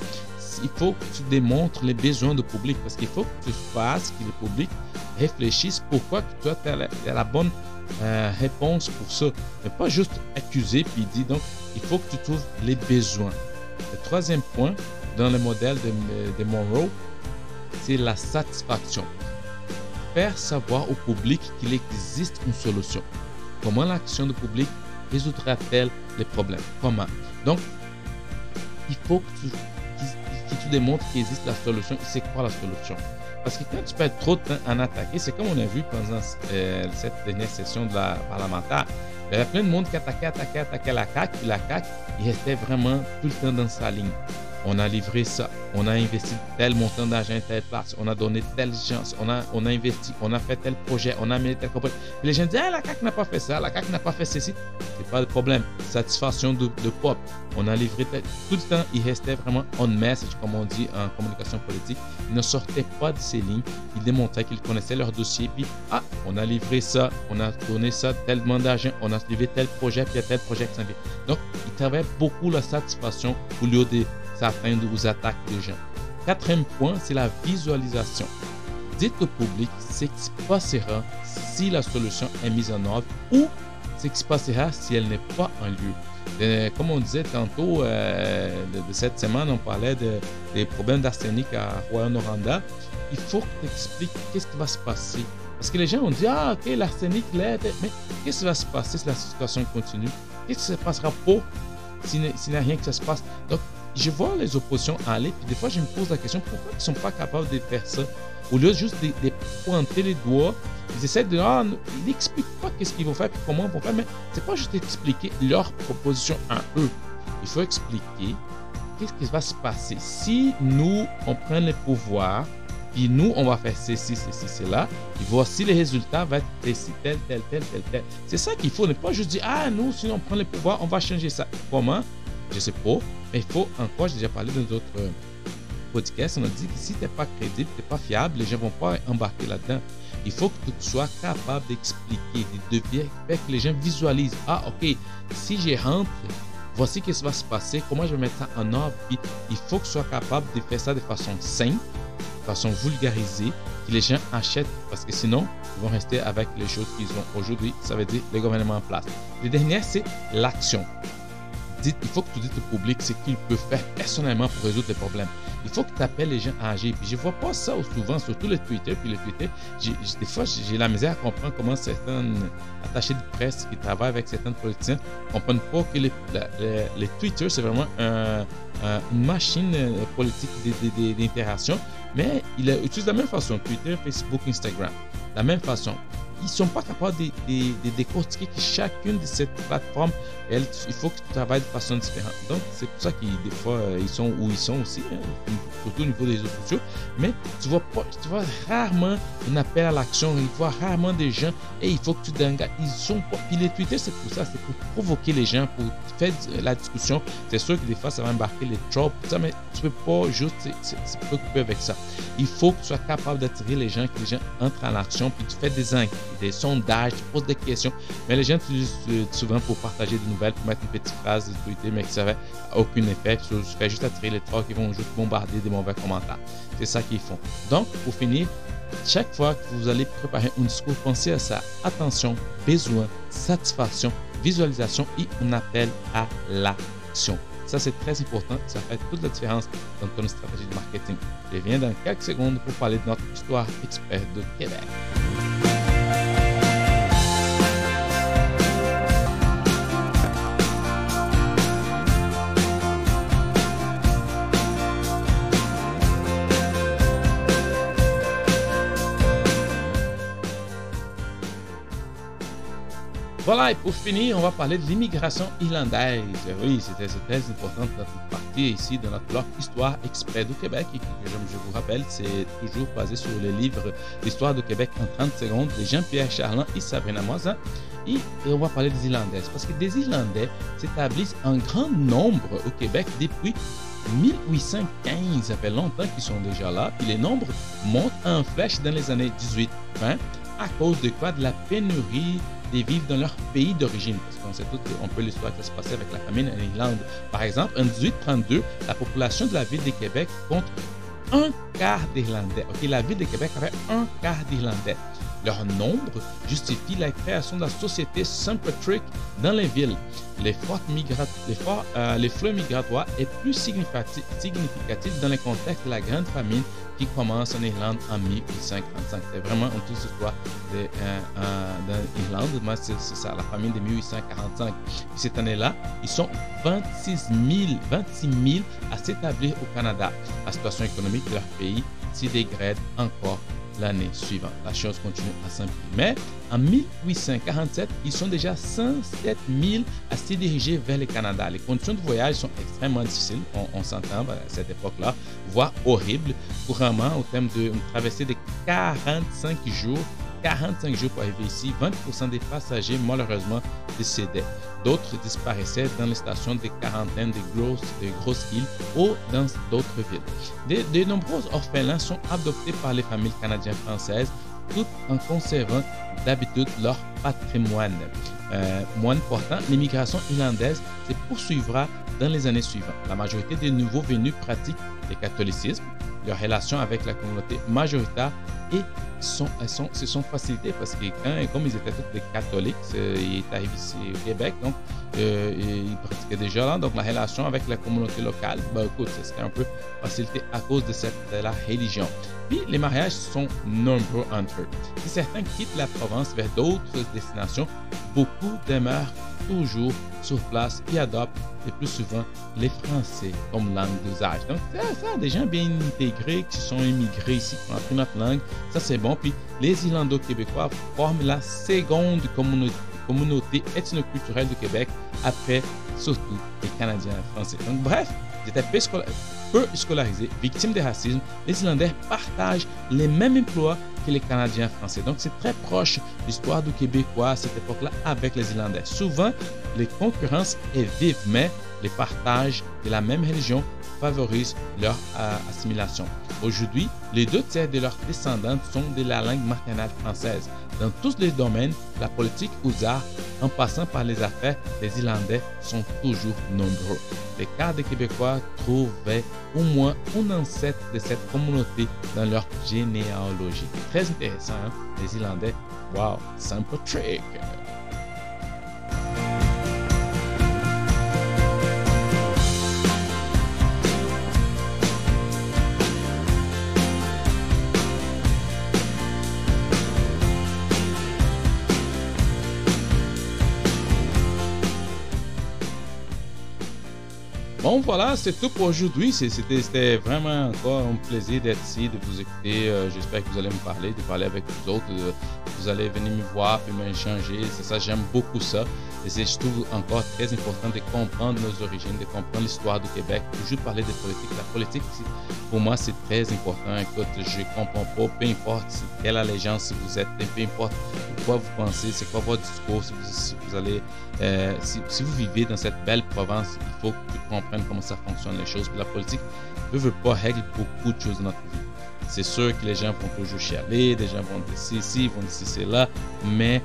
il faut que tu démontres les besoins du public parce qu'il faut que tu fasses que le public réfléchisse pourquoi tu as la, la bonne euh, réponse pour ça. Mais pas juste accuser puis dire donc il faut que tu trouves les besoins. Le troisième point dans le modèle de, Monroe, c'est la satisfaction. Faire savoir au public qu'il existe une solution. Comment l'action du public résoudra-t-elle les problèmes? Comment? Donc, il faut que tu, démontres qu'il existe la solution. C'est quoi la solution Parce que quand tu perds trop de temps en attaquer, c'est comme on a vu pendant euh, cette dernière session de la parlementaire. Il y avait plein de monde qui attaquait, attaquait, attaquait la CAQ, puis la CAQ, il restait vraiment tout le temps dans sa ligne on a livré ça, on a investi tel montant d'argent telle place, on a donné telle chance, on a, on a investi, on a fait tel projet, on a mis tel compagnie. Les gens disent, ah, la CAQ n'a pas fait ça, la CAQ n'a pas fait ceci. C'est pas le problème. Satisfaction de, de pop. On a livré tel... tout le temps, il restait vraiment on message, comme on dit en communication politique. Il ne sortait pas de ses lignes. Il démontrait qu'il connaissait leur dossier. Puis, ah, on a livré ça, on a donné ça, tel demande d'argent, on a livré tel projet, puis il y a tel projet qui s'en vient. Donc, il travaillait beaucoup la satisfaction au lieu de afin de vous attaquer les gens. Quatrième point, c'est la visualisation. Dites au public ce qui se passera si la solution est mise en œuvre ou ce qui se passera si elle n'est pas en lieu. Euh, comme on disait tantôt, euh, de, cette semaine, on parlait des problèmes d'arsenic à Rouen-Noranda. Il faut que tu expliques qu'est-ce qui va se passer. Parce que les gens ont dit, ah, ok, l'arsenic l'aide, mais qu'est-ce qui va se passer si la situation continue? Qu'est-ce qui se passera pour s'il n'y a rien qui se passe? Donc, je vois les oppositions aller, puis des fois, je me pose la question pourquoi ils ne sont pas capables de faire ça? Au lieu juste de, pointer les doigts, ils essaient de. Ah, ils n'expliquent pas qu'est-ce qu'ils vont faire, puis comment ils vont faire, mais c'est pas juste expliquer leur proposition à eux. Il faut expliquer qu'est-ce qui va se passer si nous, on prend le pouvoir, puis nous, on va faire ceci, ceci, cela, et voici les résultats, va être ceci, tel, tel, tel, tel, tel. C'est ça qu'il faut, ne pas juste dire, ah, nous, si on prend le pouvoir, on va changer ça. Comment? Je sais pas. Mais il faut encore, j'ai déjà parlé dans d'autres euh, podcasts, on a dit que si tu n'es pas crédible, tu n'es pas fiable, les gens ne vont pas embarquer là-dedans. Il faut que tu sois capable d'expliquer, de, faire que les gens visualisent. Ah, ok, si je rentre, voici ce qui va se passer, comment je vais mettre ça en ordre. Il faut que tu sois capable de faire ça de façon simple, de façon vulgarisée, que les gens achètent, parce que sinon, ils vont rester avec les choses qu'ils ont aujourd'hui. Ça veut dire le gouvernement en place. Le dernier, c'est l'action il faut que tu dises au public ce qu'il peut faire personnellement pour résoudre les problèmes. Il faut que tu appelles les gens à agir. Puis je vois pas ça souvent, surtout le Twitter. Puis le Twitter, des fois, j'ai la misère à comprendre comment certains attachés de presse qui travaillent avec certains politiciens ne comprennent pas que les, Twitter, c'est vraiment une machine euh, politique d'interaction. Mais il utilise la même façon, Twitter, Facebook, Instagram. La même façon ils sont pas capables de, de, décortiquer que chacune de ces plateformes, il faut que tu travailles de façon différente. Donc, c'est pour ça qu'ils, des fois, euh, ils sont où ils sont aussi, hein, surtout au niveau des réseaux sociaux. Mais tu vois, pas, tu vois rarement un appel à l'action, il voit rarement des gens et il faut que tu t'engages. Ils sont pas. Puis les Twitter, c'est pour ça, c'est pour provoquer les gens, pour faire la discussion. C'est sûr que des fois, ça va embarquer les tropes, ça, mais tu peux pas juste se préoccuper avec ça. Il faut que tu sois capable d'attirer les gens, que les gens entrent en action, puis tu fais des enquêtes des sondages, tu poses des questions. Mais les gens utilisent euh, souvent pour partager des nouvelles, pour mettre une petite phrase de Twitter, mais qui n'avait aucun effet. Ça fait juste attirer les trois qui vont juste bombarder des mauvais commentaires. C'est ça qu'ils font. Donc, pour finir, chaque fois que vous allez préparer un discours, pensez à ça. Attention, besoin, satisfaction, visualisation et un appel à l'action. Ça, c'est très important. Ça fait toute la différence dans ton stratégie de marketing. Je reviens dans quelques secondes pour parler de notre histoire expert de Québec. Voilà, et pour finir, on va parler de l'immigration irlandaise. Oui, c'était très important dans notre partie ici dans notre blog Histoire exprès du Québec, et que je vous rappelle, c'est toujours basé sur le livre L'histoire du Québec en 30 secondes de Jean-Pierre Charland et Sabrina Moisin. Et, on va parler des Irlandaises, parce que des Irlandais s'établissent en grand nombre au Québec depuis 1815, ça fait longtemps qu'ils sont déjà là, puis les nombres montent en flèche dans les années 18-20 à cause de quoi? De la pénurie des vivres dans leur pays d'origine. Parce qu'on sait tout on peut l'histoire qui se passer avec la famine en Irlande. Par exemple, en 1832, la population de la ville de Québec compte un quart d'Irlandais. Ok, la ville de Québec avait un quart d'Irlandais. Leur nombre justifie la création de la société St. Patrick dans les villes. Les, euh, flux migratoires est plus significatif, significatif dans le contexte de la grande famine qui commence en Irlande en 1845. C'est vraiment une toute histoire d'Irlande. Moi, c'est ça, la famine de 1845. cette année-là, ils sont 26 000, 26 000 à s'établir au Canada. La situation économique de leur pays s'y dégrade encore l'année suivante. La chose continue à s'imprimer. Mais en 1847, ils sont déjà 107 000 à se diriger vers le Canada. Les conditions de voyage sont extrêmement difficiles, on, s'entend à cette époque-là, voire horribles. Couramment, au terme d'une traversée de 45 jours, 45 jours pour arriver ici, 20% des passagers malheureusement décédaient. D'autres disparaissaient dans les stations de quarantaine des grosses, des îles ou dans d'autres villes. De, de nombreux orphelins sont adoptés par les familles canadiennes-françaises tout en conservant d'habitude leur patrimoine. Euh, moins important, l'immigration irlandaise se poursuivra dans les années suivantes. La majorité des nouveaux venus pratiquent le catholicisme, leur relation avec la communauté majoritaire et sont, sont, se sont facilitées parce que quand, comme ils étaient tous des catholiques, ils étaient arrivés ici au Québec, donc euh, ils pratiquaient déjà là, donc la relation avec la communauté locale, ben écoute, c'était un peu facilité à cause de, cette, de la religion. Puis les mariages sont nombreux entre eux. Si certains quittent la province vers d'autres destinations, beaucoup demeurent toujours sur place et adoptent le plus souvent les Français comme langue d'usage. Donc, ça, des gens bien intégrés qui sont immigrés ici, qui ont appris notre langue, ça c'est bon. Puis les Irlando-Québécois forment la seconde communauté, communauté ethno-culturelle du Québec après surtout les Canadiens français. Donc, bref, j'étais peu scolarisés, victimes de racisme, les Irlandais partagent les mêmes emplois que les Canadiens français. Donc, c'est très proche l'histoire du Québécois à cette époque-là avec les Irlandais. Souvent, les concurrences est vive, mais les partages de la même religion favorisent leur euh, assimilation. Aujourd'hui, les deux tiers de leurs descendants sont de la langue maternelle française. Dans tous les domaines, la politique aux arts, en passant par les affaires, les Irlandais sont toujours nombreux. Les cas des Québécois trouvaient au moins un ancêtre de cette communauté dans leur généalogie. Très intéressant, hein? les Irlandais. Wow, Saint Patrick! Bon, voilà, c'est tout pour aujourd'hui. C'était vraiment encore un plaisir d'être ici, de vous écouter. Euh, j'espère que vous allez me parler, de parler avec vous autres. vous allez venir me voir, puis m'échanger. C'est ça, j'aime beaucoup ça. Et c'est, trouve encore très important de comprendre nos origines, de comprendre l'histoire du Québec. Toujours parler de politique. La politique, pour moi, c'est très important. Écoute, je comprends pas, peu importe quelle allégeance vous êtes, peu importe quoi vous pensez, c'est quoi votre discours, si vous, allez, euh, si, vous vivez dans cette belle province, il faut que tu comment ça fonctionne les choses. la politique ne veut pas régler beaucoup de choses dans notre vie. C'est sûr que les gens vont toujours chialer, les gens vont dire ici, vont dire c'est là, mais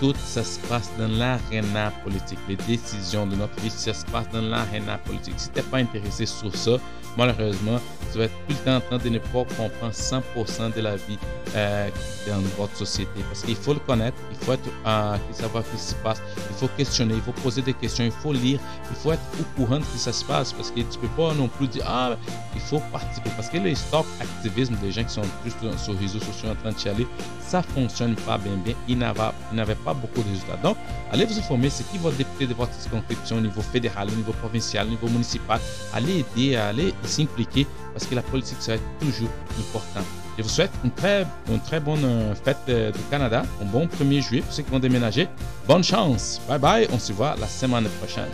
tout ça se passe dans l'aréna politique. Les décisions de notre vie, ça se passe dans l'aréna politique. Si tu n'es pas intéressé sur ça, malheureusement, tu vas être tout le temps en train de ne pas comprendre 100% de la vie euh, dans votre société. Parce qu'il faut le connaître, il faut euh, savoir ce qui se passe, il faut questionner, il faut poser des questions, il faut lire, il faut être au courant de ce qui se passe. Parce que tu ne peux pas non plus dire, ah, il faut participer. Parce que les stop activisme des gens qui sont juste sur les réseaux sociaux en train de chialer, ça fonctionne pas bien, bien. Ils n'avaient pas beaucoup de résultats. Donc, allez vous informer, c'est qui votre député de votre circonscription au niveau fédéral, au niveau provincial, au niveau municipal. Allez aider, allez s'impliquer parce que la politique, être toujours important. Je vous souhaite une très, une très bonne euh, fête euh, du Canada, un bon 1er juillet pour ceux qui vont déménager. Bonne chance. Bye bye. On se voit la semaine prochaine.